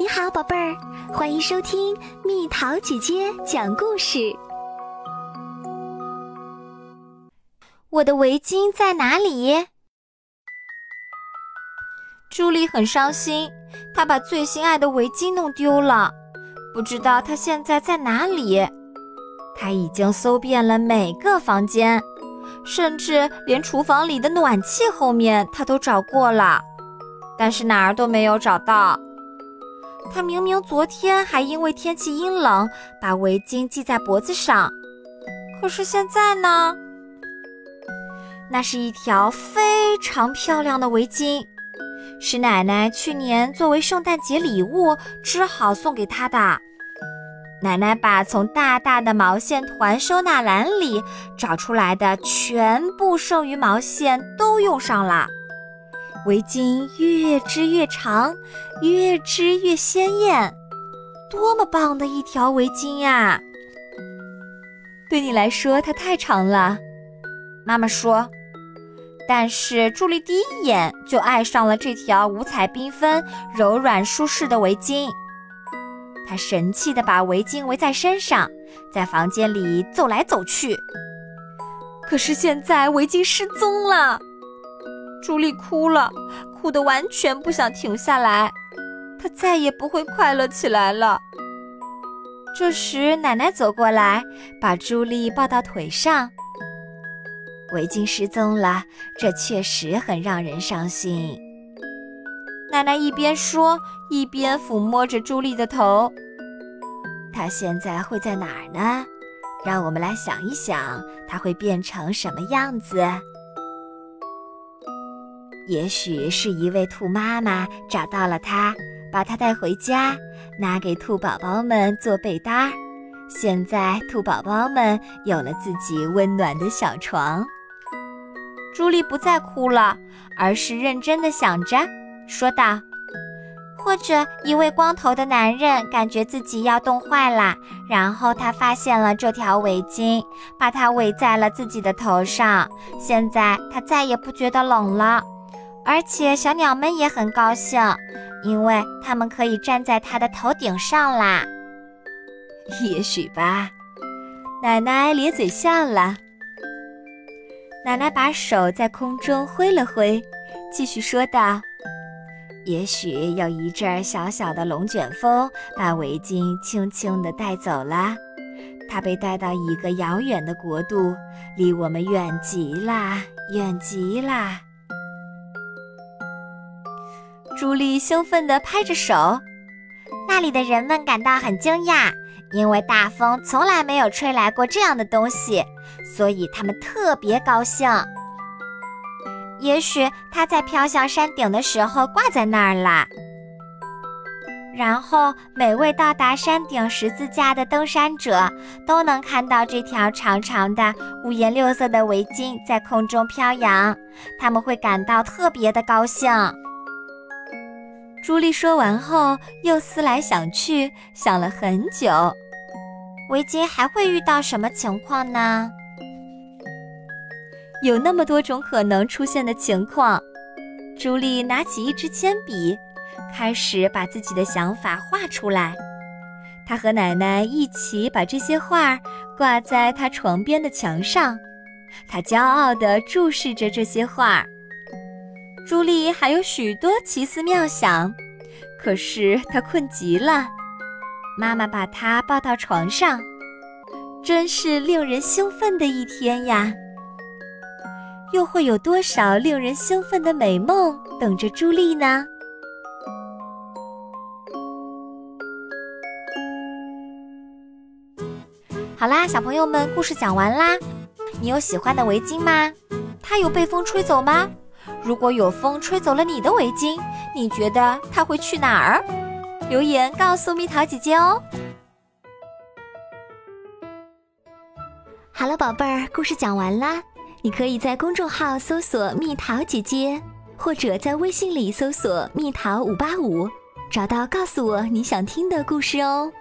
你好，宝贝儿，欢迎收听蜜桃姐姐讲故事。我的围巾在哪里？朱莉很伤心，她把最心爱的围巾弄丢了，不知道她现在在哪里。她已经搜遍了每个房间，甚至连厨房里的暖气后面她都找过了，但是哪儿都没有找到。他明明昨天还因为天气阴冷把围巾系在脖子上，可是现在呢？那是一条非常漂亮的围巾，是奶奶去年作为圣诞节礼物织好送给她的。奶奶把从大大的毛线团收纳篮里找出来的全部剩余毛线都用上了。围巾越织越长，越织越鲜艳，多么棒的一条围巾呀！对你来说，它太长了，妈妈说。但是朱莉第一眼就爱上了这条五彩缤纷、柔软舒适的围巾。她神气地把围巾围在身上，在房间里走来走去。可是现在围巾失踪了。朱莉哭了，哭得完全不想停下来。她再也不会快乐起来了。这时，奶奶走过来，把朱莉抱到腿上。围巾失踪了，这确实很让人伤心。奶奶一边说，一边抚摸着朱莉的头。她现在会在哪儿呢？让我们来想一想，她会变成什么样子。也许是一位兔妈妈找到了它，把它带回家，拿给兔宝宝们做被单儿。现在兔宝宝们有了自己温暖的小床。朱莉不再哭了，而是认真的想着，说道：“或者一位光头的男人感觉自己要冻坏了，然后他发现了这条围巾，把它围在了自己的头上。现在他再也不觉得冷了。”而且小鸟们也很高兴，因为它们可以站在它的头顶上啦。也许吧，奶奶咧嘴笑了。奶奶把手在空中挥了挥，继续说道：“也许有一阵小小的龙卷风把围巾轻轻地带走了，它被带到一个遥远的国度，离我们远极啦，远极啦。”朱莉兴奋地拍着手，那里的人们感到很惊讶，因为大风从来没有吹来过这样的东西，所以他们特别高兴。也许它在飘向山顶的时候挂在那儿了，然后每位到达山顶十字架的登山者都能看到这条长长的五颜六色的围巾在空中飘扬，他们会感到特别的高兴。朱莉说完后，又思来想去，想了很久。围巾还会遇到什么情况呢？有那么多种可能出现的情况。朱莉拿起一支铅笔，开始把自己的想法画出来。她和奶奶一起把这些画挂在她床边的墙上。她骄傲地注视着这些画。朱莉还有许多奇思妙想，可是她困极了。妈妈把她抱到床上，真是令人兴奋的一天呀！又会有多少令人兴奋的美梦等着朱莉呢？好啦，小朋友们，故事讲完啦。你有喜欢的围巾吗？它有被风吹走吗？如果有风吹走了你的围巾，你觉得它会去哪儿？留言告诉蜜桃姐姐哦。好了，宝贝儿，故事讲完啦。你可以在公众号搜索“蜜桃姐姐”，或者在微信里搜索“蜜桃五八五”，找到告诉我你想听的故事哦。